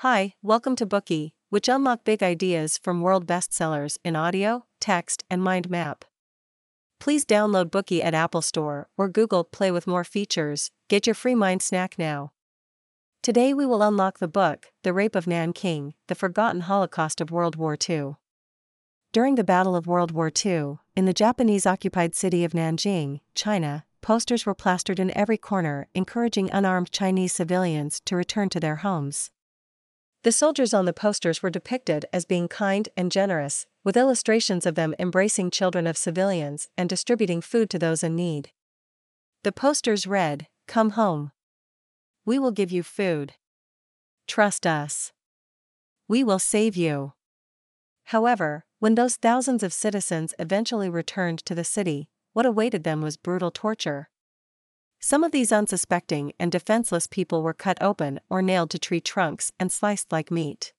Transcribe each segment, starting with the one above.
Hi, welcome to Bookey, which unlock big ideas from world bestsellers in audio, text, and mind map. Please download Bookey at Apple Store or Google Play with more features. Get your free mind snack now. Today we will unlock the book, The Rape of Nanking, The Forgotten Holocaust of World War II. During the Battle of World War II, in the Japanese occupied city of Nanjing, China, posters were plastered in every corner encouraging unarmed Chinese civilians to return to their homes. The soldiers on the posters were depicted as being kind and generous, with illustrations of them embracing children of civilians and distributing food to those in need. The posters read, Come home. We will give you food. Trust us. We will save you. However, when those thousands of citizens eventually returned to the city, what awaited them was brutal torture. Some of these unsuspecting and defenseless people were cut open or nailed to tree trunks and sliced like meat.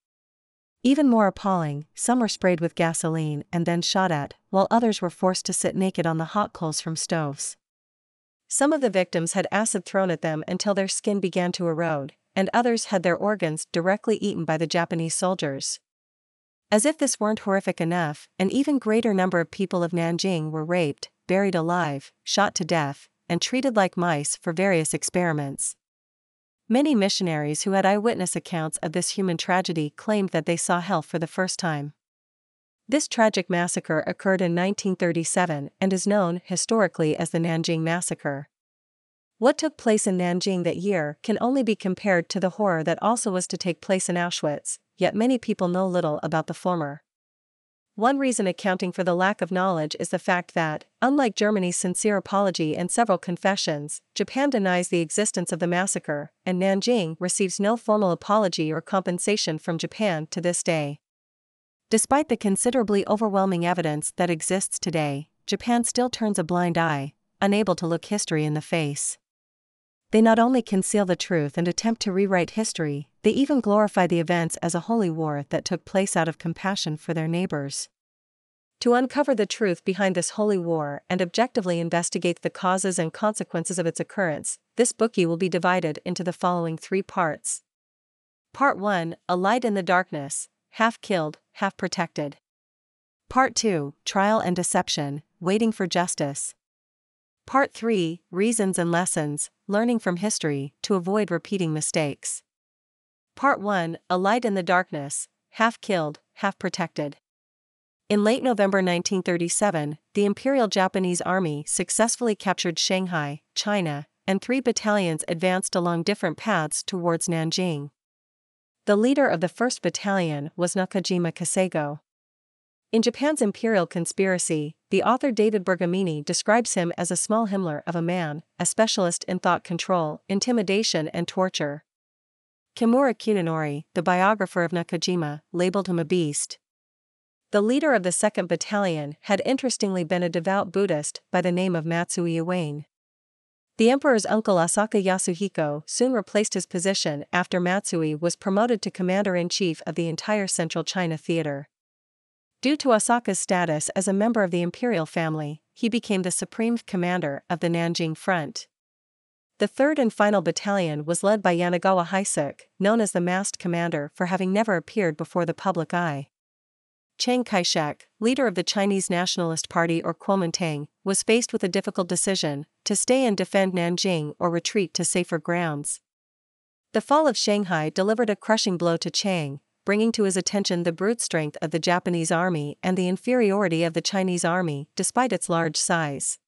Even more appalling, some were sprayed with gasoline and then shot at, while others were forced to sit naked on the hot coals from stoves. Some of the victims had acid thrown at them until their skin began to erode, and others had their organs directly eaten by the Japanese soldiers. As if this weren't horrific enough, an even greater number of people of Nanjing were raped, buried alive, shot to death, and treated like mice for various experiments. Many missionaries who had eyewitness accounts of this human tragedy claimed that they saw hell for the first time. This tragic massacre occurred in 1937 and is known historically as the Nanjing Massacre. What took place in Nanjing that year can only be compared to the horror that also was to take place in Auschwitz, yet many people know little about the former. One reason accounting for the lack of knowledge is the fact that, unlike Germany's sincere apology and several confessions, Japan denies the existence of the massacre, and Nanjing receives no formal apology or compensation from Japan to this day. Despite the considerably overwhelming evidence that exists today, Japan still turns a blind eye, unable to look history in the face. They not only conceal the truth and attempt to rewrite history, they even glorify the events as a holy war that took place out of compassion for their neighbors. To uncover the truth behind this holy war and objectively investigate the causes and consequences of its occurrence, this Bookey will be divided into the following three parts. Part 1 A Light in the Darkness, half killed, half protected. Part 2 Trial and Deception, Waiting for Justice. Part 3 Reasons and Lessons, Learning from History to Avoid Repeating Mistakes. Part 1 A Light in the Darkness, Half Killed, Half Protected. In late November 1937, the Imperial Japanese Army successfully captured Shanghai, China, and three battalions advanced along different paths towards Nanjing. The leader of the 1st Battalion was Nakajima Kesago. In Japan's imperial conspiracy, the author David Bergamini describes him as a small Himmler of a man, a specialist in thought control, intimidation, and torture. Kimura Kuninori, the biographer of Nakajima, labeled him a beast. The leader of the 2nd Battalion had interestingly been a devout Buddhist by the name of Matsui Iwane. The emperor's uncle Asaka Yasuhiko soon replaced his position after Matsui was promoted to commander-in-chief of the entire Central China Theater. Due to Asaka's status as a member of the imperial family, he became the supreme commander of the Nanjing Front. The third and final battalion was led by Yanagawa Heisuke, known as the masked commander for having never appeared before the public eye. Chiang Kai shek, leader of the Chinese Nationalist Party or Kuomintang, was faced with a difficult decision to stay and defend Nanjing or retreat to safer grounds. The fall of Shanghai delivered a crushing blow to Chiang, bringing to his attention the brute strength of the Japanese army and the inferiority of the Chinese army despite its large size.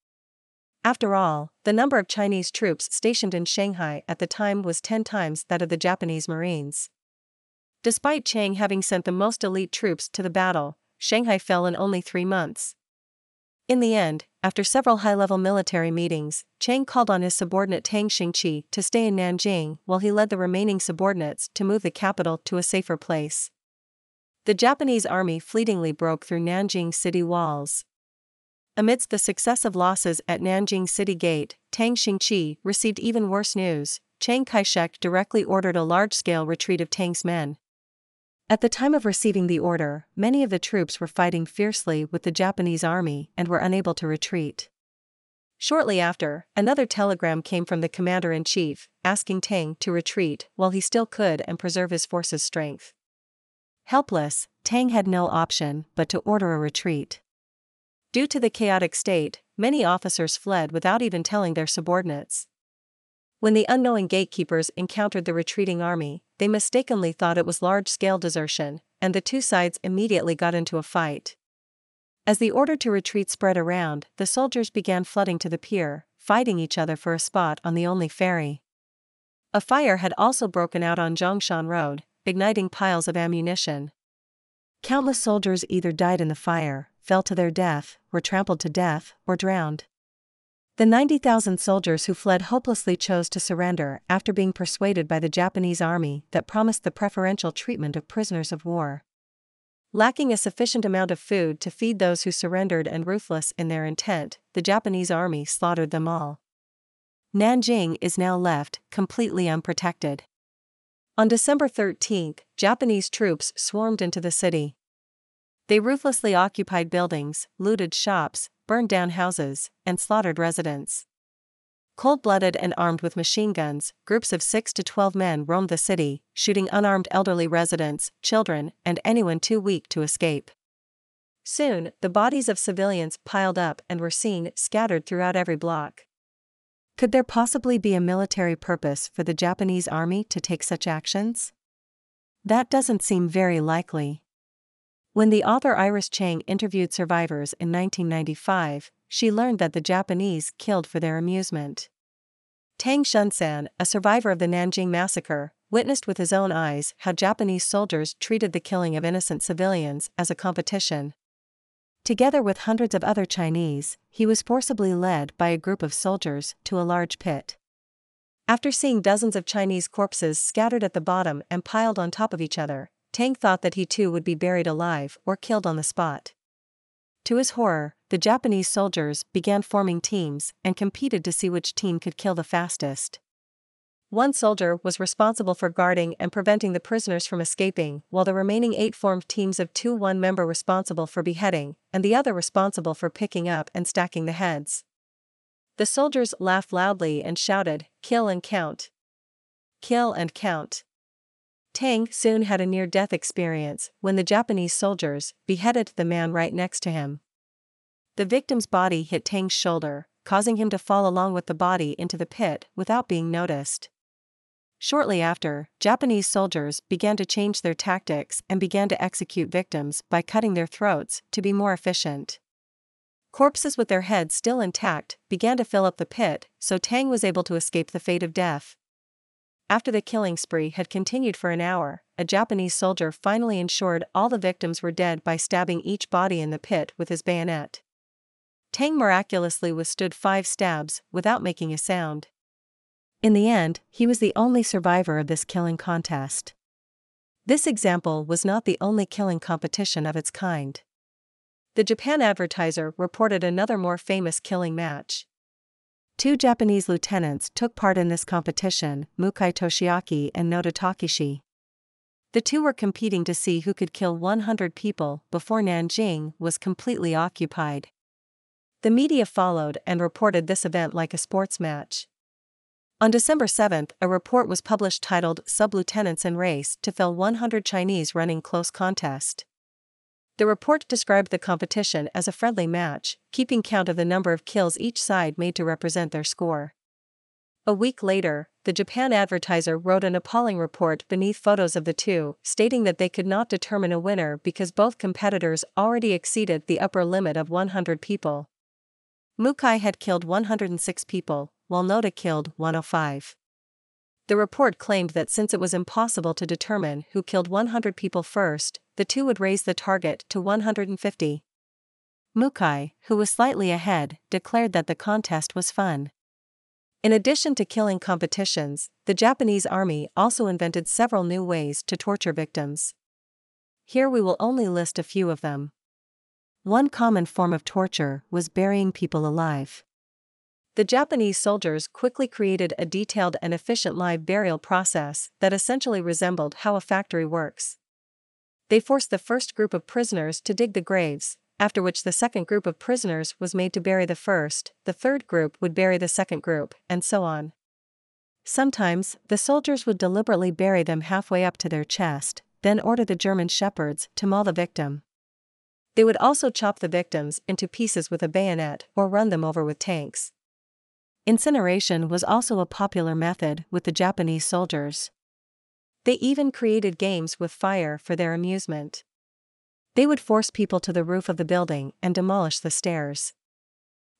After all, the number of Chinese troops stationed in Shanghai at the time was 10 times that of the Japanese Marines. Despite Chiang having sent the most elite troops to the battle, Shanghai fell in only three months. In the end, after several high level military meetings, Chiang called on his subordinate Tang Xingqi to stay in Nanjing while he led the remaining subordinates to move the capital to a safer place. The Japanese army fleetingly broke through Nanjing city walls. Amidst the successive losses at Nanjing City Gate, Tang Xingqi received even worse news. Chiang Kai shek directly ordered a large scale retreat of Tang's men. At the time of receiving the order, many of the troops were fighting fiercely with the Japanese army and were unable to retreat. Shortly after, another telegram came from the commander in chief, asking Tang to retreat while he still could and preserve his force's strength. Helpless, Tang had no option but to order a retreat. Due to the chaotic state, many officers fled without even telling their subordinates. When the unknowing gatekeepers encountered the retreating army, they mistakenly thought it was large scale desertion, and the two sides immediately got into a fight. As the order to retreat spread around, the soldiers began flooding to the pier, fighting each other for a spot on the only ferry. A fire had also broken out on Zhongshan Road, igniting piles of ammunition. Countless soldiers either died in the fire, fell to their death, were trampled to death, or drowned. The 90,000 soldiers who fled hopelessly chose to surrender after being persuaded by the Japanese army that promised the preferential treatment of prisoners of war. Lacking a sufficient amount of food to feed those who surrendered and ruthless in their intent, the Japanese army slaughtered them all. Nanjing is now left completely unprotected. On December 13, Japanese troops swarmed into the city. They ruthlessly occupied buildings, looted shops, burned down houses, and slaughtered residents. Cold blooded and armed with machine guns, groups of 6 to 12 men roamed the city, shooting unarmed elderly residents, children, and anyone too weak to escape. Soon, the bodies of civilians piled up and were seen scattered throughout every block. Could there possibly be a military purpose for the Japanese army to take such actions? That doesn't seem very likely. When the author Iris Chang interviewed survivors in 1995, she learned that the Japanese killed for their amusement. Tang Shunsan, a survivor of the Nanjing massacre, witnessed with his own eyes how Japanese soldiers treated the killing of innocent civilians as a competition. Together with hundreds of other Chinese, he was forcibly led by a group of soldiers to a large pit. After seeing dozens of Chinese corpses scattered at the bottom and piled on top of each other, Tang thought that he too would be buried alive or killed on the spot. To his horror, the Japanese soldiers began forming teams and competed to see which team could kill the fastest. One soldier was responsible for guarding and preventing the prisoners from escaping, while the remaining eight formed teams of two one member responsible for beheading, and the other responsible for picking up and stacking the heads. The soldiers laughed loudly and shouted, Kill and count! Kill and count! Tang soon had a near death experience when the Japanese soldiers beheaded the man right next to him. The victim's body hit Tang's shoulder, causing him to fall along with the body into the pit without being noticed. Shortly after, Japanese soldiers began to change their tactics and began to execute victims by cutting their throats to be more efficient. Corpses with their heads still intact began to fill up the pit, so Tang was able to escape the fate of death. After the killing spree had continued for an hour, a Japanese soldier finally ensured all the victims were dead by stabbing each body in the pit with his bayonet. Tang miraculously withstood five stabs without making a sound. In the end, he was the only survivor of this killing contest. This example was not the only killing competition of its kind. The Japan Advertiser reported another more famous killing match. Two Japanese lieutenants took part in this competition, Mukai Toshiaki and Noda Takeshi. The two were competing to see who could kill 100 people before Nanjing was completely occupied. The media followed and reported this event like a sports match. On December 7, a report was published titled Sub-Lieutenants in Race to Fell 100 Chinese Running Close Contest. The report described the competition as a friendly match, keeping count of the number of kills each side made to represent their score. A week later, the Japan Advertiser wrote an appalling report beneath photos of the two, stating that they could not determine a winner because both competitors already exceeded the upper limit of 100 people. Mukai had killed 106 people, while Noda killed 105. The report claimed that since it was impossible to determine who killed 100 people first, the two would raise the target to 150. Mukai, who was slightly ahead, declared that the contest was fun. In addition to killing competitions, the Japanese army also invented several new ways to torture victims. Here we will only list a few of them. One common form of torture was burying people alive. The Japanese soldiers quickly created a detailed and efficient live burial process that essentially resembled how a factory works. They forced the first group of prisoners to dig the graves, after which the second group of prisoners was made to bury the first, the third group would bury the second group, and so on. Sometimes, the soldiers would deliberately bury them halfway up to their chest, then order the German shepherds to maul the victim. They would also chop the victims into pieces with a bayonet or run them over with tanks. Incineration was also a popular method with the Japanese soldiers. They even created games with fire for their amusement. They would force people to the roof of the building and demolish the stairs.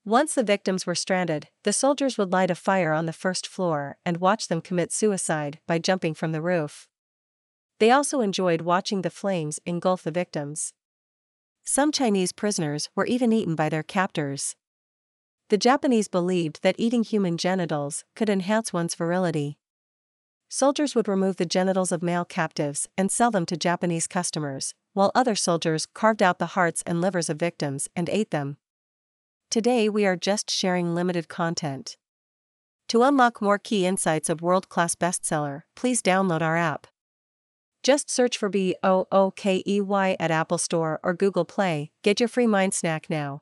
Once the victims were stranded, the soldiers would light a fire on the first floor and watch them commit suicide by jumping from the roof. They also enjoyed watching the flames engulf the victims. Some Chinese prisoners were even eaten by their captors. The Japanese believed that eating human genitals could enhance one's virility. Soldiers would remove the genitals of male captives and sell them to Japanese customers, while other soldiers carved out the hearts and livers of victims and ate them. Today we are just sharing limited content. To unlock more key insights of world class bestseller, please download our app. Just search for B O O K E Y at Apple Store or Google Play. Get your free mind snack now.